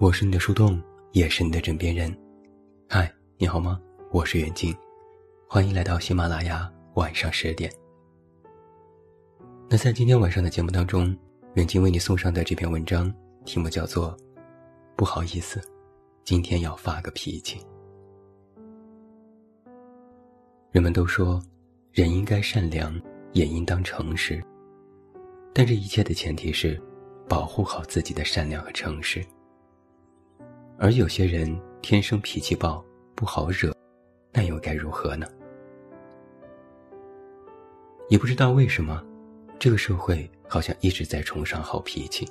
我是你的树洞，也是你的枕边人。嗨，你好吗？我是远近，欢迎来到喜马拉雅晚上十点。那在今天晚上的节目当中，远近为你送上的这篇文章题目叫做《不好意思，今天要发个脾气》。人们都说，人应该善良，也应当诚实。但这一切的前提是，保护好自己的善良和诚实。而有些人天生脾气暴，不好惹，那又该如何呢？也不知道为什么，这个社会好像一直在崇尚好脾气。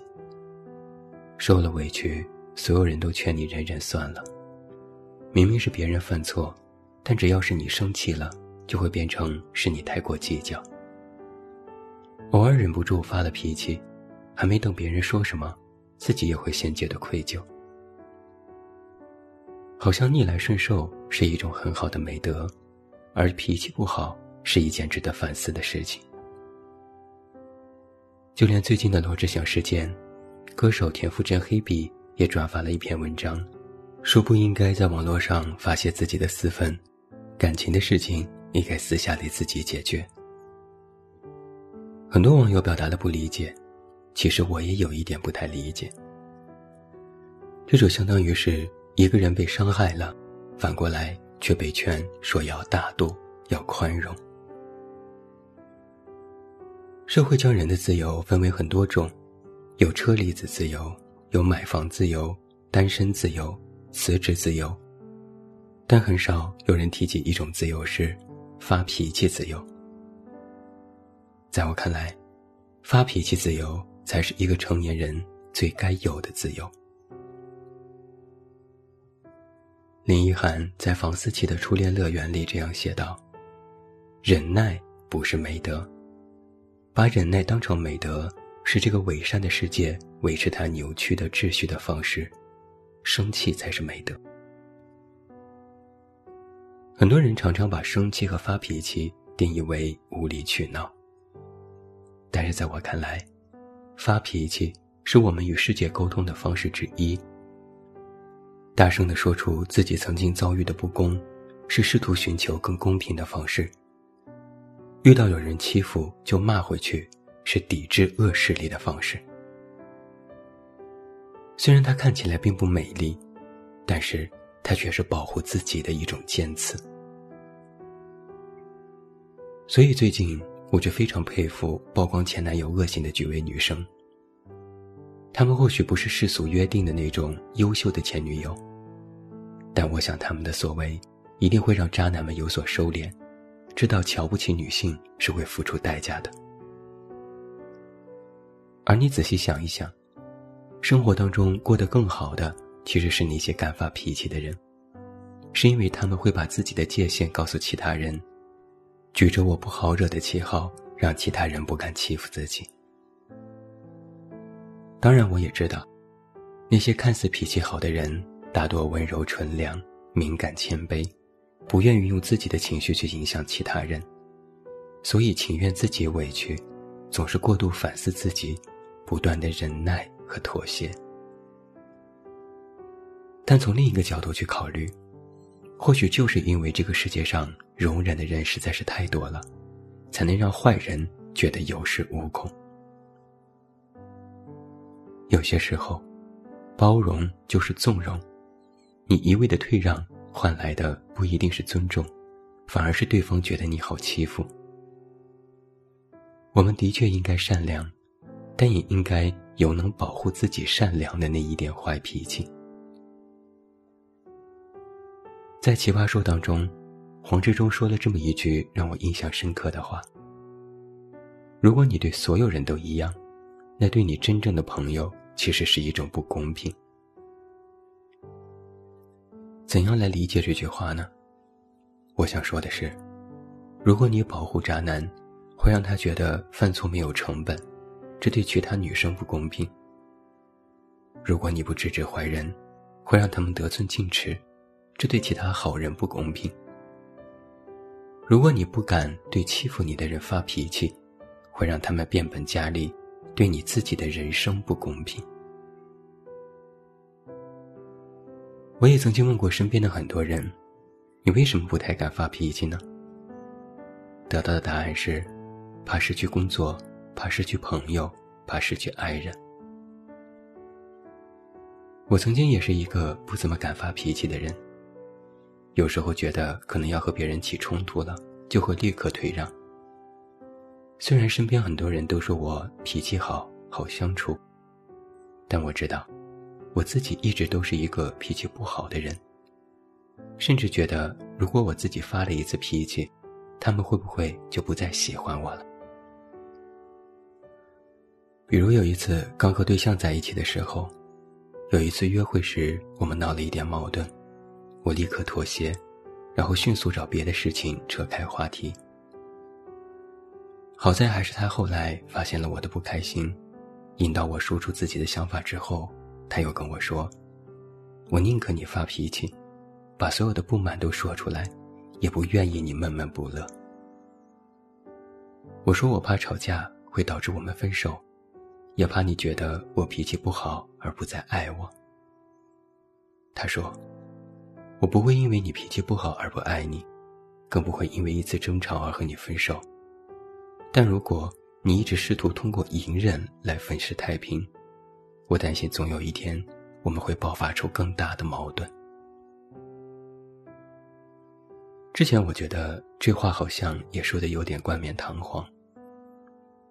受了委屈，所有人都劝你忍忍算了。明明是别人犯错，但只要是你生气了，就会变成是你太过计较。偶尔忍不住发了脾气，还没等别人说什么，自己也会先觉得愧疚。好像逆来顺受是一种很好的美德，而脾气不好是一件值得反思的事情。就连最近的罗志祥事件，歌手田馥甄黑笔也转发了一篇文章，说不应该在网络上发泄自己的私愤，感情的事情应该私下里自己解决。很多网友表达了不理解，其实我也有一点不太理解。这就相当于是一个人被伤害了，反过来却被劝说要大度、要宽容。社会将人的自由分为很多种，有车厘子自由，有买房自由、单身自由、辞职自由，但很少有人提及一种自由是发脾气自由。在我看来，发脾气自由才是一个成年人最该有的自由。林一涵在房思琪的《初恋乐园》里这样写道：“忍耐不是美德，把忍耐当成美德，是这个伪善的世界维持它扭曲的秩序的方式。生气才是美德。”很多人常常把生气和发脾气定义为无理取闹。但是在我看来，发脾气是我们与世界沟通的方式之一。大声地说出自己曾经遭遇的不公，是试图寻求更公平的方式。遇到有人欺负就骂回去，是抵制恶势力的方式。虽然它看起来并不美丽，但是它却是保护自己的一种坚持。所以最近。我就非常佩服曝光前男友恶行的几位女生。她们或许不是世俗约定的那种优秀的前女友，但我想他们的所为一定会让渣男们有所收敛，知道瞧不起女性是会付出代价的。而你仔细想一想，生活当中过得更好的其实是那些敢发脾气的人，是因为他们会把自己的界限告诉其他人。举着我不好惹的旗号，让其他人不敢欺负自己。当然，我也知道，那些看似脾气好的人，大多温柔纯良、敏感谦卑，不愿意用自己的情绪去影响其他人，所以情愿自己委屈，总是过度反思自己，不断的忍耐和妥协。但从另一个角度去考虑。或许就是因为这个世界上容忍的人实在是太多了，才能让坏人觉得有恃无恐。有些时候，包容就是纵容，你一味的退让换来的不一定是尊重，反而是对方觉得你好欺负。我们的确应该善良，但也应该有能保护自己善良的那一点坏脾气。在《奇葩说》当中，黄志忠说了这么一句让我印象深刻的话：“如果你对所有人都一样，那对你真正的朋友其实是一种不公平。”怎样来理解这句话呢？我想说的是，如果你保护渣男，会让他觉得犯错没有成本，这对其他女生不公平；如果你不制止坏人，会让他们得寸进尺。这对其他好人不公平。如果你不敢对欺负你的人发脾气，会让他们变本加厉，对你自己的人生不公平。我也曾经问过身边的很多人：“你为什么不太敢发脾气呢？”得到的答案是：怕失去工作，怕失去朋友，怕失去爱人。我曾经也是一个不怎么敢发脾气的人。有时候觉得可能要和别人起冲突了，就会立刻退让。虽然身边很多人都说我脾气好，好相处，但我知道，我自己一直都是一个脾气不好的人。甚至觉得，如果我自己发了一次脾气，他们会不会就不再喜欢我了？比如有一次刚和对象在一起的时候，有一次约会时，我们闹了一点矛盾。我立刻妥协，然后迅速找别的事情扯开话题。好在还是他后来发现了我的不开心，引导我说出自己的想法之后，他又跟我说：“我宁可你发脾气，把所有的不满都说出来，也不愿意你闷闷不乐。”我说：“我怕吵架会导致我们分手，也怕你觉得我脾气不好而不再爱我。”他说。我不会因为你脾气不好而不爱你，更不会因为一次争吵而和你分手。但如果你一直试图通过隐忍来粉饰太平，我担心总有一天我们会爆发出更大的矛盾。之前我觉得这话好像也说的有点冠冕堂皇，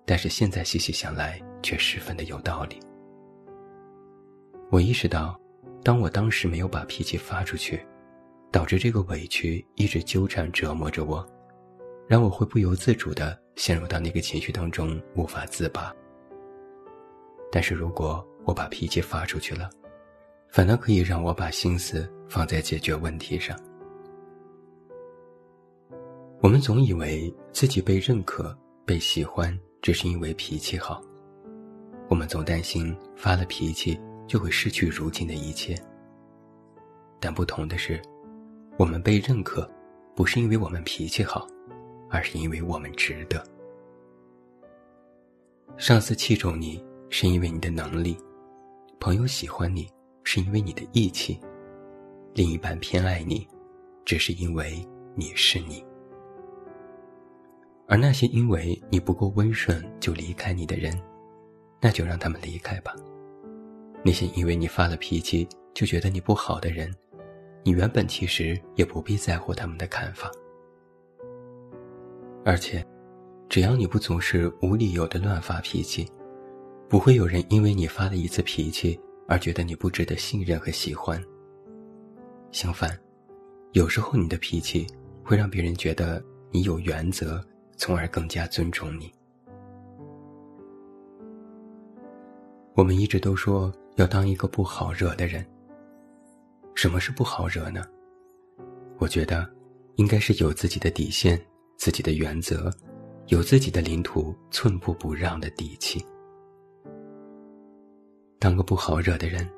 但是现在细细想来却十分的有道理。我意识到，当我当时没有把脾气发出去。导致这个委屈一直纠缠折磨着我，让我会不由自主地陷入到那个情绪当中无法自拔。但是如果我把脾气发出去了，反倒可以让我把心思放在解决问题上。我们总以为自己被认可、被喜欢，只是因为脾气好；我们总担心发了脾气就会失去如今的一切。但不同的是。我们被认可，不是因为我们脾气好，而是因为我们值得。上司器重你，是因为你的能力；朋友喜欢你，是因为你的义气；另一半偏爱你，只是因为你是你。而那些因为你不够温顺就离开你的人，那就让他们离开吧。那些因为你发了脾气就觉得你不好的人。你原本其实也不必在乎他们的看法，而且，只要你不总是无理由的乱发脾气，不会有人因为你发了一次脾气而觉得你不值得信任和喜欢。相反，有时候你的脾气会让别人觉得你有原则，从而更加尊重你。我们一直都说要当一个不好惹的人。什么是不好惹呢？我觉得，应该是有自己的底线、自己的原则，有自己的领土，寸步不让的底气。当个不好惹的人，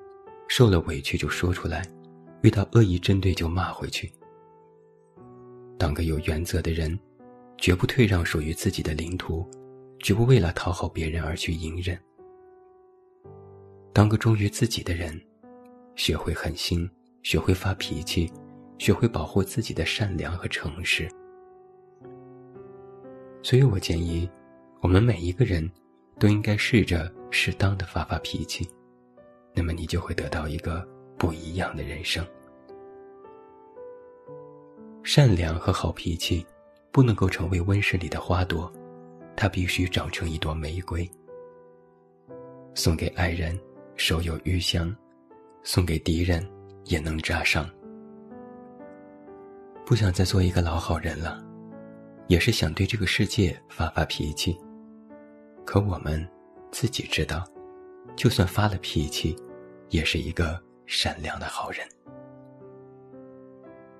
受了委屈就说出来，遇到恶意针对就骂回去。当个有原则的人，绝不退让属于自己的领土，绝不为了讨好别人而去隐忍。当个忠于自己的人，学会狠心。学会发脾气，学会保护自己的善良和诚实。所以我建议，我们每一个人都应该试着适当的发发脾气，那么你就会得到一个不一样的人生。善良和好脾气不能够成为温室里的花朵，它必须长成一朵玫瑰。送给爱人，手有余香；送给敌人。也能扎伤。不想再做一个老好人了，也是想对这个世界发发脾气。可我们自己知道，就算发了脾气，也是一个善良的好人。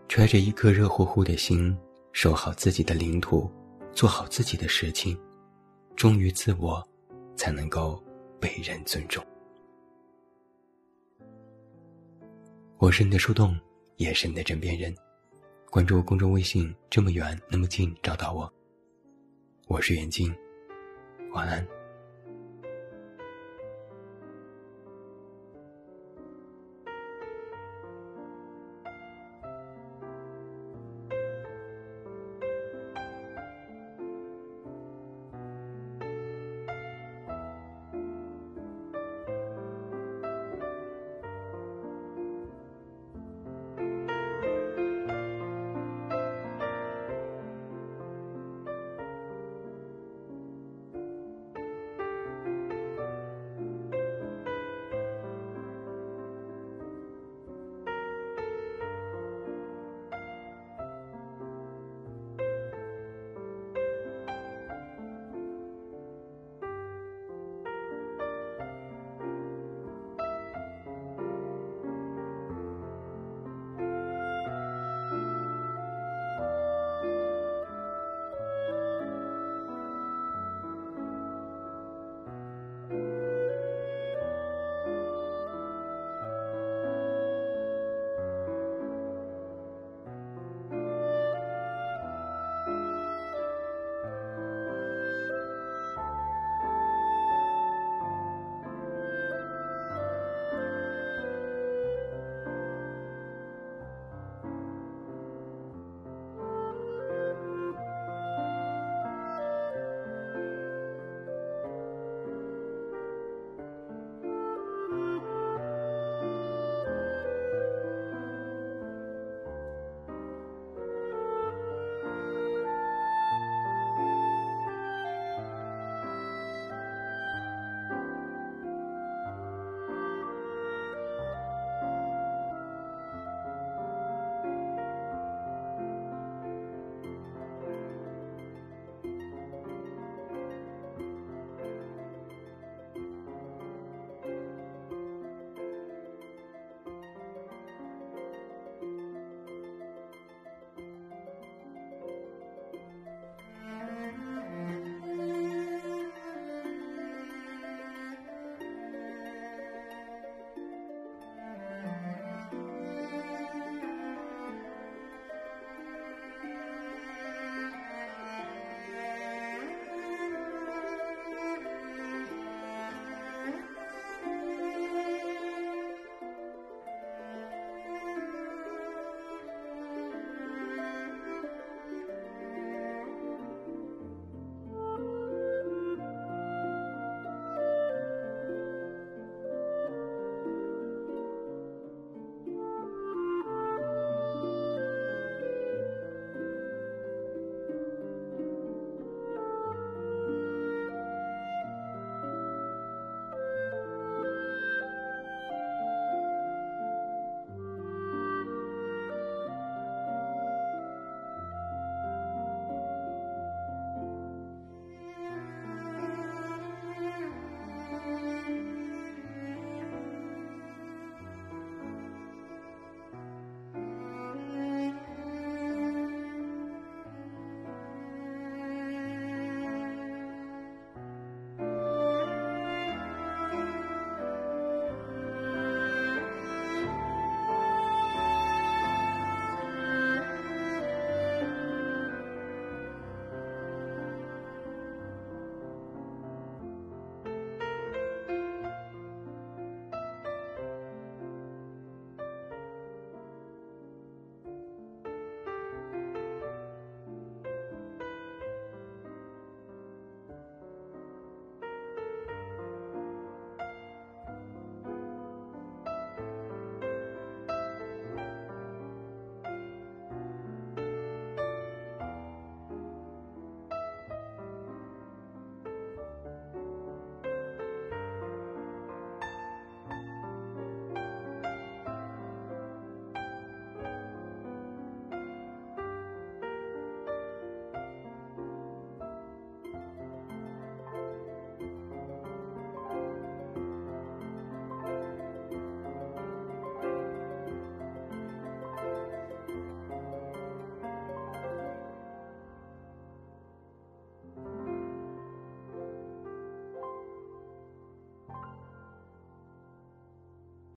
揣着一颗热乎乎的心，守好自己的领土，做好自己的事情，忠于自我，才能够被人尊重。我是你的树洞，也是你的枕边人。关注公众微信，这么远那么近，找到我。我是袁静，晚安。